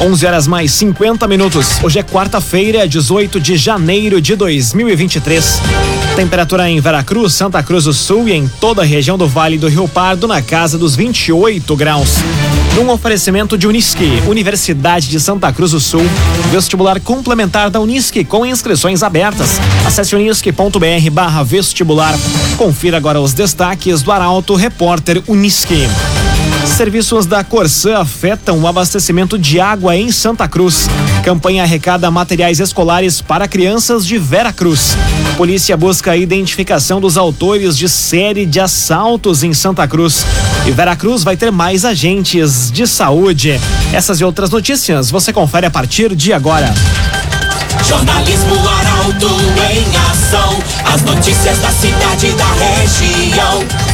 11 horas mais 50 minutos. Hoje é quarta-feira, 18 de janeiro de 2023. Temperatura em Veracruz, Santa Cruz do Sul e em toda a região do Vale do Rio Pardo na casa dos 28 graus. Num oferecimento de Unisque, Universidade de Santa Cruz do Sul, vestibular complementar da Unisque com inscrições abertas. Acesse unisque.br barra vestibular. Confira agora os destaques do Arauto Repórter Unisque. Serviços da Corsã afetam o abastecimento de água em Santa Cruz. Campanha arrecada materiais escolares para crianças de Vera Cruz. Polícia busca a identificação dos autores de série de assaltos em Santa Cruz. E Vera Cruz vai ter mais agentes de saúde. Essas e outras notícias você confere a partir de agora. Jornalismo Arauto em ação. As notícias da cidade e da região.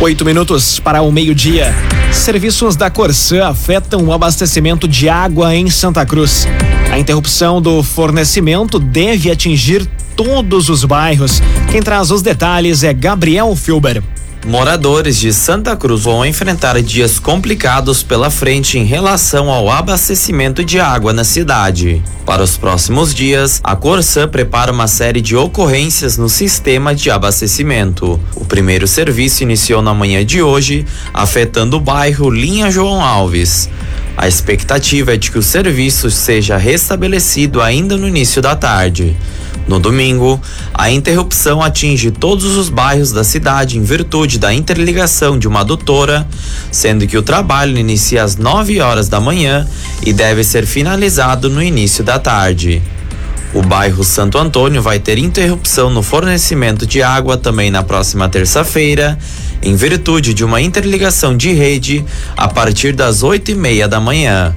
Oito minutos para o meio-dia. Serviços da Corsã afetam o abastecimento de água em Santa Cruz. A interrupção do fornecimento deve atingir todos os bairros. Quem traz os detalhes é Gabriel Filber. Moradores de Santa Cruz vão enfrentar dias complicados pela frente em relação ao abastecimento de água na cidade. Para os próximos dias, a Corsã prepara uma série de ocorrências no sistema de abastecimento. O primeiro serviço iniciou na manhã de hoje, afetando o bairro Linha João Alves. A expectativa é de que o serviço seja restabelecido ainda no início da tarde. No domingo, a interrupção atinge todos os bairros da cidade em virtude da interligação de uma adutora, sendo que o trabalho inicia às 9 horas da manhã e deve ser finalizado no início da tarde. O bairro Santo Antônio vai ter interrupção no fornecimento de água também na próxima terça-feira, em virtude de uma interligação de rede a partir das 8 e meia da manhã.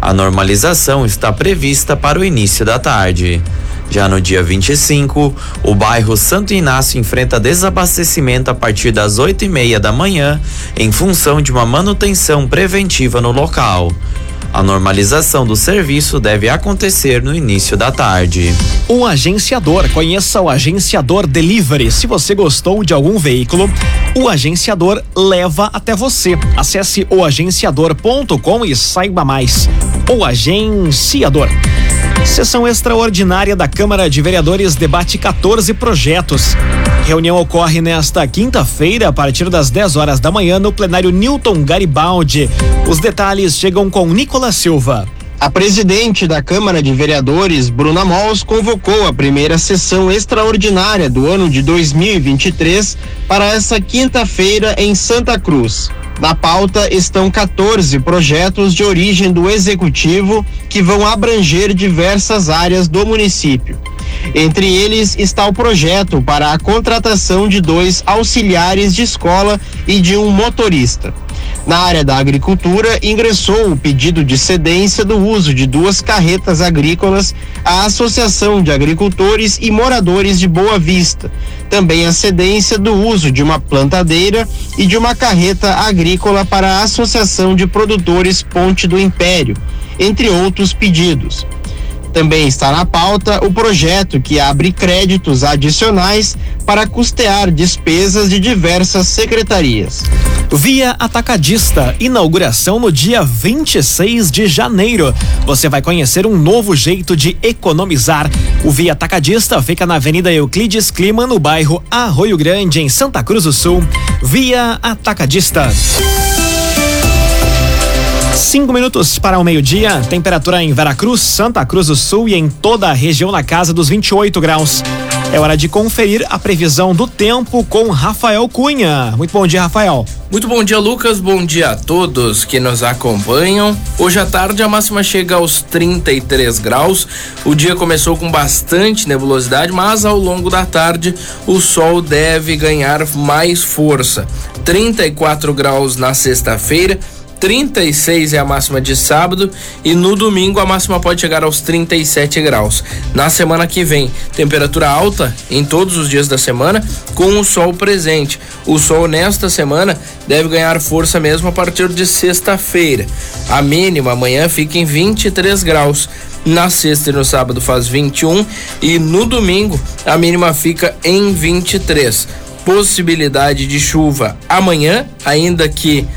A normalização está prevista para o início da tarde. Já no dia 25, o bairro Santo Inácio enfrenta desabastecimento a partir das 8 e meia da manhã, em função de uma manutenção preventiva no local. A normalização do serviço deve acontecer no início da tarde. O agenciador, conheça o agenciador Delivery. Se você gostou de algum veículo, o agenciador leva até você. Acesse oagenciador.com e saiba mais. O agenciador. Sessão extraordinária da Câmara de Vereadores debate 14 projetos. Reunião ocorre nesta quinta-feira, a partir das 10 horas da manhã, no plenário Newton Garibaldi. Os detalhes chegam com Nicolas Silva. A presidente da Câmara de Vereadores, Bruna Mols, convocou a primeira sessão extraordinária do ano de 2023 para essa quinta-feira em Santa Cruz. Na pauta estão 14 projetos de origem do executivo que vão abranger diversas áreas do município. Entre eles está o projeto para a contratação de dois auxiliares de escola e de um motorista. Na área da agricultura, ingressou o pedido de cedência do uso de duas carretas agrícolas à Associação de Agricultores e Moradores de Boa Vista. Também a cedência do uso de uma plantadeira e de uma carreta agrícola para a Associação de Produtores Ponte do Império, entre outros pedidos. Também está na pauta o projeto que abre créditos adicionais para custear despesas de diversas secretarias. Via Atacadista, inauguração no dia 26 de janeiro. Você vai conhecer um novo jeito de economizar. O Via Atacadista fica na Avenida Euclides Clima, no bairro Arroio Grande, em Santa Cruz do Sul. Via Atacadista. Cinco minutos para o meio-dia. Temperatura em Veracruz, Santa Cruz do Sul e em toda a região na casa dos 28 graus. É hora de conferir a previsão do tempo com Rafael Cunha. Muito bom dia, Rafael. Muito bom dia, Lucas. Bom dia a todos que nos acompanham. Hoje à tarde a máxima chega aos 33 graus. O dia começou com bastante nebulosidade, mas ao longo da tarde o sol deve ganhar mais força. 34 graus na sexta-feira 36 é a máxima de sábado e no domingo a máxima pode chegar aos 37 graus. Na semana que vem, temperatura alta em todos os dias da semana, com o sol presente. O sol nesta semana deve ganhar força mesmo a partir de sexta-feira. A mínima amanhã fica em 23 graus. Na sexta e no sábado faz 21 e no domingo a mínima fica em 23. Possibilidade de chuva amanhã, ainda que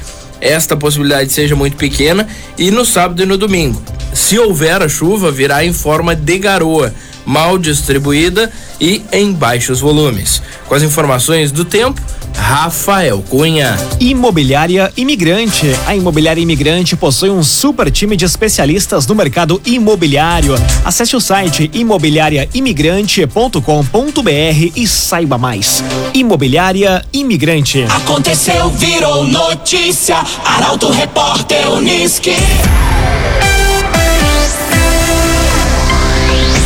esta possibilidade seja muito pequena, e no sábado e no domingo. Se houver a chuva, virá em forma de garoa, mal distribuída e em baixos volumes. Com as informações do tempo, Rafael Cunha. Imobiliária Imigrante. A Imobiliária Imigrante possui um super time de especialistas no mercado imobiliário. Acesse o site imobiliariaimigrante.com.br e saiba mais. Imobiliária Imigrante. Aconteceu, virou notícia. Arauto Repórter Uniski.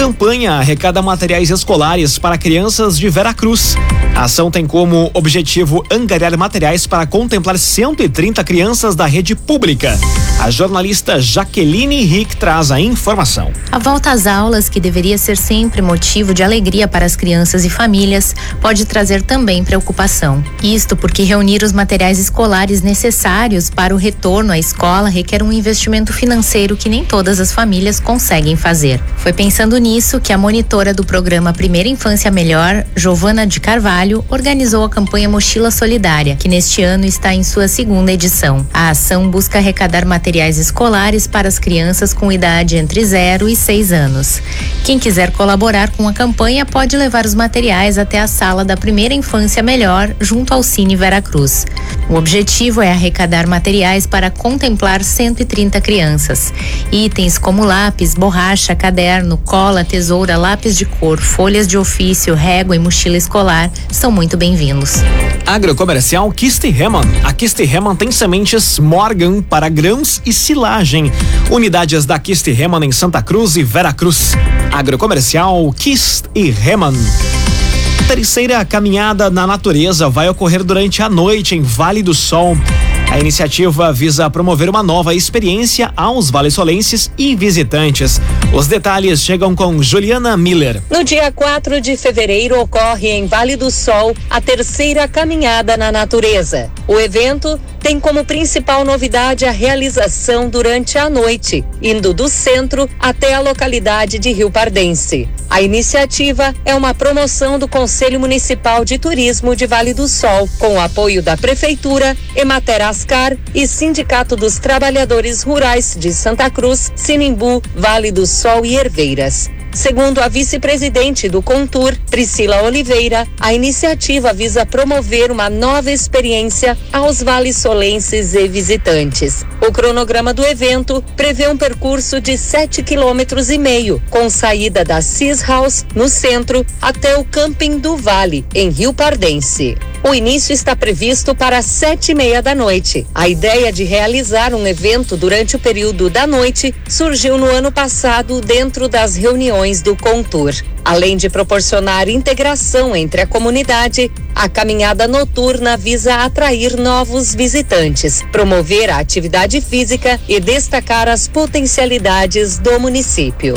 Campanha arrecada materiais escolares para crianças de Veracruz. A ação tem como objetivo angariar materiais para contemplar 130 crianças da rede pública. A jornalista Jaqueline Rick traz a informação. A volta às aulas, que deveria ser sempre motivo de alegria para as crianças e famílias, pode trazer também preocupação. Isto porque reunir os materiais escolares necessários para o retorno à escola requer um investimento financeiro que nem todas as famílias conseguem fazer. Foi pensando nisso que a monitora do programa Primeira Infância Melhor, Giovana de Carvalho, organizou a campanha Mochila Solidária, que neste ano está em sua segunda edição. A ação busca arrecadar materiais escolares para as crianças com idade entre 0 e 6 anos. Quem quiser colaborar com a campanha pode levar os materiais até a sala da Primeira Infância Melhor, junto ao Cine Veracruz. O objetivo é arrecadar materiais para contemplar 130 crianças. Itens como lápis, borracha, caderno, cola, tesoura, lápis de cor, folhas de ofício, régua e mochila escolar são muito bem-vindos. Agrocomercial Kiste Heman. A Kiste Heman tem sementes Morgan para grãos e silagem. Unidades da Kiste Heman em Santa Cruz e Veracruz. Agrocomercial Kiste Heman. Terceira caminhada na natureza vai ocorrer durante a noite em Vale do Sol. A iniciativa visa promover uma nova experiência aos valesolenses e visitantes. Os detalhes chegam com Juliana Miller. No dia 4 de fevereiro ocorre em Vale do Sol a terceira caminhada na natureza. O evento tem como principal novidade a realização durante a noite, indo do centro até a localidade de Rio Pardense. A iniciativa é uma promoção do Conselho Municipal de Turismo de Vale do Sol, com o apoio da Prefeitura, Emater Ascar e Sindicato dos Trabalhadores Rurais de Santa Cruz, Sinimbu, Vale do Sol e Herveiras. Segundo a vice-presidente do Contur, Priscila Oliveira, a iniciativa visa promover uma nova experiência aos vale-solenses e visitantes. O cronograma do evento prevê um percurso de 7 quilômetros e meio, com saída da Cis House, no centro, até o Camping do Vale, em Rio Pardense. O início está previsto para sete e meia da noite. A ideia de realizar um evento durante o período da noite surgiu no ano passado dentro das reuniões do Contur. Além de proporcionar integração entre a comunidade, a caminhada noturna visa atrair novos visitantes, promover a atividade física e destacar as potencialidades do município.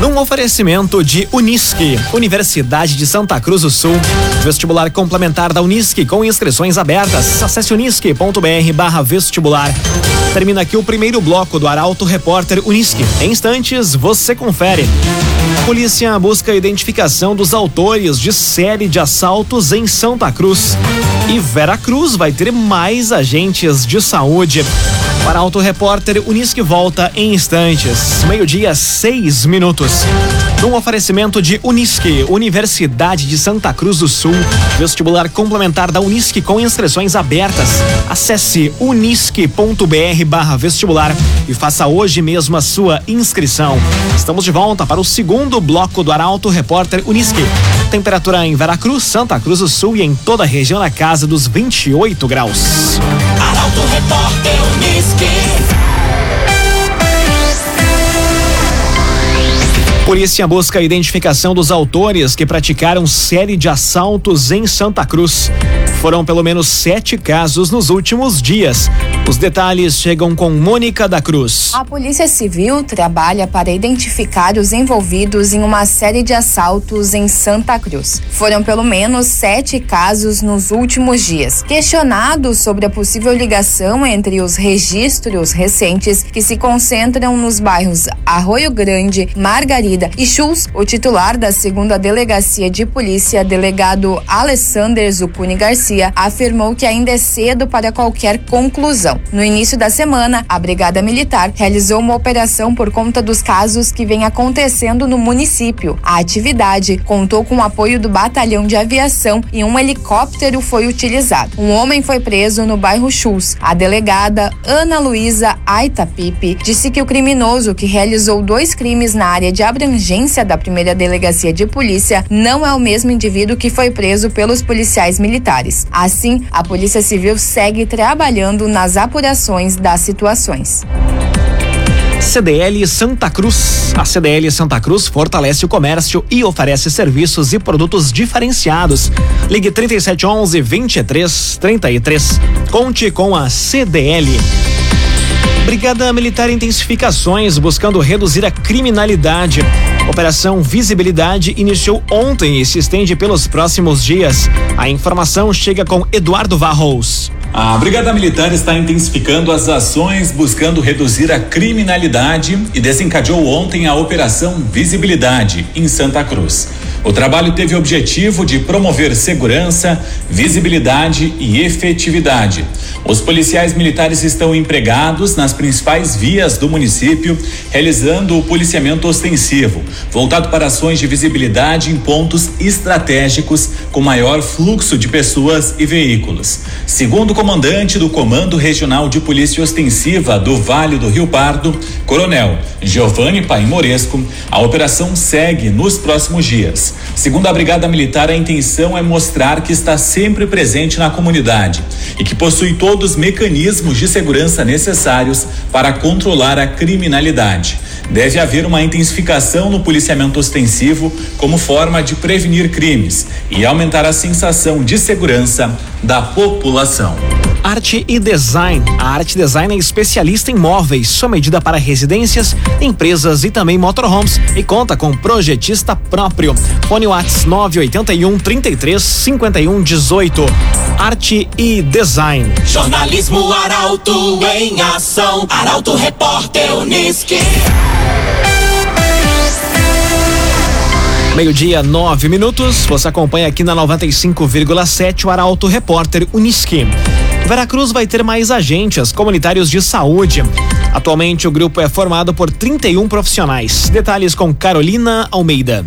Num oferecimento de Unisque, Universidade de Santa Cruz do Sul, vestibular complementar da Unisque com inscrições abertas. Acesse unisque.br barra vestibular. Termina aqui o primeiro bloco do Arauto Repórter Unisque. Em instantes, você confere. Polícia busca a identificação dos autores de série de assaltos em Santa Cruz. E Vera Cruz vai ter mais agentes de saúde. Para Auto Repórter, Unisque volta em instantes. Meio-dia, seis minutos. Num oferecimento de Unisque, Universidade de Santa Cruz do Sul. Vestibular complementar da Unisque com inscrições abertas. Acesse unisque.br vestibular e faça hoje mesmo a sua inscrição. Estamos de volta para o segundo bloco do Arauto Repórter Unisque. Temperatura em Veracruz, Santa Cruz do Sul e em toda a região na casa dos 28 graus. Arauto Repórter Unisque. Polícia busca a identificação dos autores que praticaram série de assaltos em Santa Cruz. Foram pelo menos sete casos nos últimos dias. Os detalhes chegam com Mônica da Cruz. A Polícia Civil trabalha para identificar os envolvidos em uma série de assaltos em Santa Cruz. Foram pelo menos sete casos nos últimos dias. Questionado sobre a possível ligação entre os registros recentes que se concentram nos bairros Arroio Grande, Margarida e Chus, o titular da segunda delegacia de polícia, delegado Alessander Zucuni Garcia, afirmou que ainda é cedo para qualquer conclusão. No início da semana, a Brigada Militar realizou uma operação por conta dos casos que vem acontecendo no município. A atividade contou com o apoio do Batalhão de Aviação e um helicóptero foi utilizado. Um homem foi preso no bairro Chus. A delegada Ana Luísa Aitapipe disse que o criminoso que realizou dois crimes na área de abrangência da primeira delegacia de polícia não é o mesmo indivíduo que foi preso pelos policiais militares. Assim, a Polícia Civil segue trabalhando nas apurações das situações. CDL Santa Cruz. A CDL Santa Cruz fortalece o comércio e oferece serviços e produtos diferenciados. Ligue 3711 2333. Conte com a CDL. Brigada Militar intensificações buscando reduzir a criminalidade. Operação Visibilidade iniciou ontem e se estende pelos próximos dias. A informação chega com Eduardo Varros. A Brigada Militar está intensificando as ações buscando reduzir a criminalidade e desencadeou ontem a Operação Visibilidade em Santa Cruz. O trabalho teve o objetivo de promover segurança, visibilidade e efetividade. Os policiais militares estão empregados nas principais vias do município, realizando o policiamento ostensivo, voltado para ações de visibilidade em pontos estratégicos com maior fluxo de pessoas e veículos. Segundo o comandante do Comando Regional de Polícia Ostensiva do Vale do Rio Pardo, Coronel Giovanni Paimoresco, a operação segue nos próximos dias. Segundo a Brigada Militar, a intenção é mostrar que está sempre presente na comunidade e que possui todos os mecanismos de segurança necessários para controlar a criminalidade. Deve haver uma intensificação no policiamento ostensivo como forma de prevenir crimes e aumentar a sensação de segurança da população. Arte e Design. A Arte Design é especialista em móveis, sua medida para residências, empresas e também motorhomes e conta com projetista próprio. Fone Whats 981 33 51 18. Arte e Design. Jornalismo Arauto em ação. Arauto Repórter Uniski. Meio-dia, nove minutos. Você acompanha aqui na 95,7 o Arauto Repórter Uniski. Veracruz vai ter mais agentes comunitários de saúde. Atualmente, o grupo é formado por 31 profissionais. Detalhes com Carolina Almeida.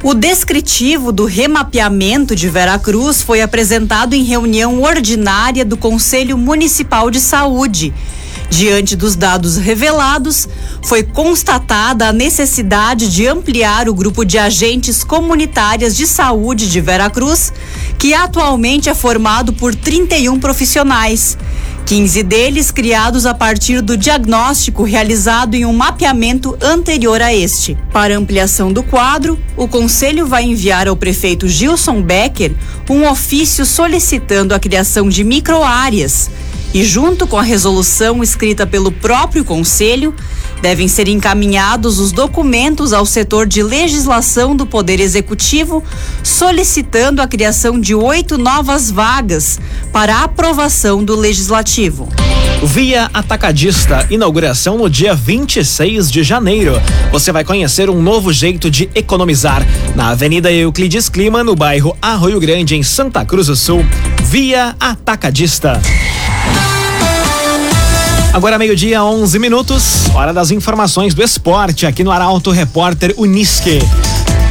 O descritivo do remapeamento de Veracruz foi apresentado em reunião ordinária do Conselho Municipal de Saúde. Diante dos dados revelados, foi constatada a necessidade de ampliar o grupo de agentes comunitárias de saúde de Veracruz, que atualmente é formado por 31 profissionais. 15 deles criados a partir do diagnóstico realizado em um mapeamento anterior a este. Para ampliação do quadro, o Conselho vai enviar ao prefeito Gilson Becker um ofício solicitando a criação de microáreas e, junto com a resolução escrita pelo próprio Conselho, devem ser encaminhados os documentos ao setor de legislação do Poder Executivo, solicitando a criação de oito novas vagas para aprovação do Legislativo. Via Atacadista, inauguração no dia 26 de janeiro. Você vai conhecer um novo jeito de economizar na Avenida Euclides Clima, no bairro Arroio Grande, em Santa Cruz do Sul. Via Atacadista. Agora meio-dia, 11 minutos, hora das informações do esporte aqui no Arauto Repórter Unisque.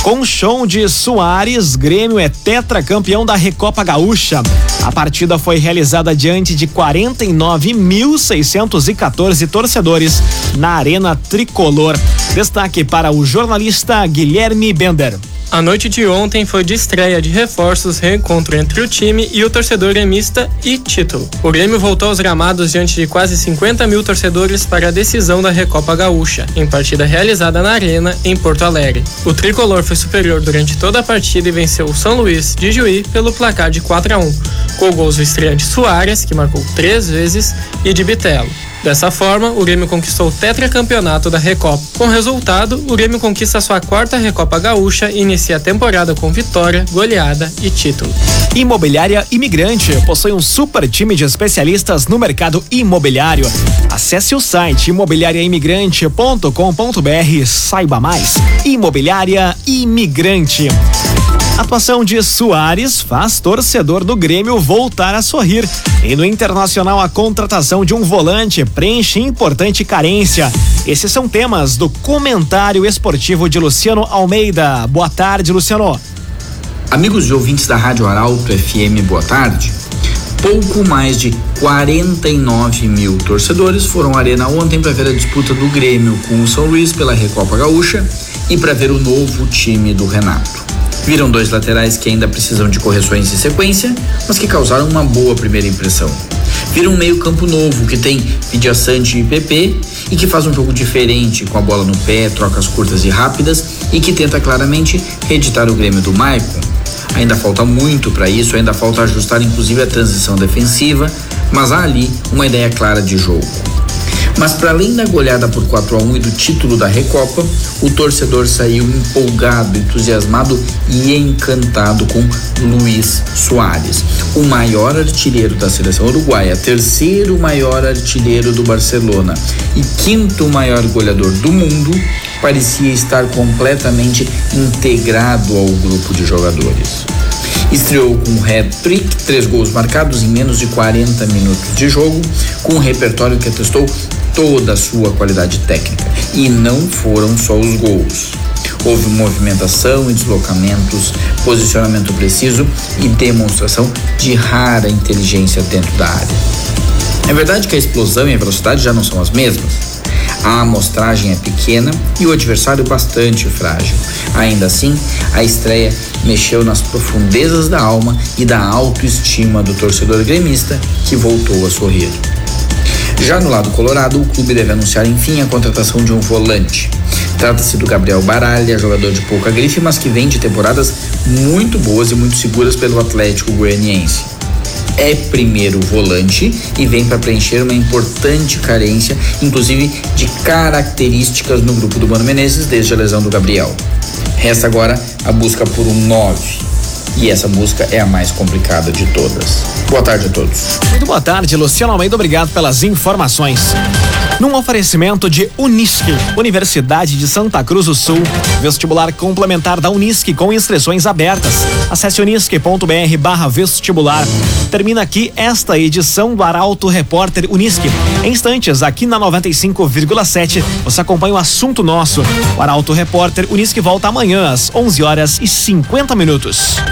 Com show de Soares, Grêmio é tetracampeão da Recopa Gaúcha. A partida foi realizada diante de 49.614 torcedores na Arena Tricolor. Destaque para o jornalista Guilherme Bender. A noite de ontem foi de estreia de reforços, reencontro entre o time e o torcedor gremista e título. O Grêmio voltou aos gramados diante de quase 50 mil torcedores para a decisão da Recopa Gaúcha, em partida realizada na Arena, em Porto Alegre. O tricolor foi superior durante toda a partida e venceu o São Luís de Juí pelo placar de 4 a 1, com gols do estreante Soares, que marcou três vezes, e de Bitelo. Dessa forma, o Grêmio conquistou o tetracampeonato da Recopa. Com resultado, o Grêmio conquista sua quarta Recopa Gaúcha e inicia a temporada com vitória, goleada e título. Imobiliária Imigrante possui um super time de especialistas no mercado imobiliário. Acesse o site imobiliariaimigrante.com.br saiba mais. Imobiliária Imigrante. Atuação de Soares faz torcedor do Grêmio voltar a sorrir. E no Internacional, a contratação de um volante preenche importante carência. Esses são temas do comentário esportivo de Luciano Almeida. Boa tarde, Luciano. Amigos e ouvintes da Rádio Arauto FM, boa tarde. Pouco mais de 49 mil torcedores foram à Arena ontem para ver a disputa do Grêmio com o São Luís pela Recopa Gaúcha e para ver o novo time do Renato. Viram dois laterais que ainda precisam de correções em sequência, mas que causaram uma boa primeira impressão. Viram um meio-campo novo que tem Vidiaçante e PP e que faz um jogo diferente com a bola no pé, trocas curtas e rápidas e que tenta claramente reeditar o Grêmio do Maicon. Ainda falta muito para isso, ainda falta ajustar inclusive a transição defensiva, mas há ali uma ideia clara de jogo. Mas para além da goleada por 4 a 1 e do título da Recopa, o torcedor saiu empolgado, entusiasmado e encantado com Luiz Soares, o maior artilheiro da seleção uruguaia, terceiro maior artilheiro do Barcelona e quinto maior goleador do mundo, parecia estar completamente integrado ao grupo de jogadores. Estreou com um hat-trick, três gols marcados em menos de 40 minutos de jogo, com um repertório que atestou toda a sua qualidade técnica. E não foram só os gols. Houve movimentação e deslocamentos, posicionamento preciso e demonstração de rara inteligência dentro da área. É verdade que a explosão e a velocidade já não são as mesmas. A amostragem é pequena e o adversário bastante frágil. Ainda assim, a estreia mexeu nas profundezas da alma e da autoestima do torcedor gremista que voltou a sorrir. Já no lado colorado, o clube deve anunciar enfim a contratação de um volante. Trata-se do Gabriel Baralha, jogador de pouca grife, mas que vem de temporadas muito boas e muito seguras pelo Atlético Goianiense. É primeiro volante e vem para preencher uma importante carência, inclusive de características no grupo do Mano Menezes desde a lesão do Gabriel. Resta agora a busca por um 9 e essa busca é a mais complicada de todas. Boa tarde a todos. Muito boa tarde, Luciano Almeida. Obrigado pelas informações. Num oferecimento de Unisque, Universidade de Santa Cruz do Sul, vestibular complementar da Unisque com inscrições abertas. Acesse unisque.br vestibular. Termina aqui esta edição do Arauto Repórter Unisque. Em instantes, aqui na 95,7, você acompanha o assunto nosso. O Arauto Repórter Unisque volta amanhã às 11 horas e 50 minutos.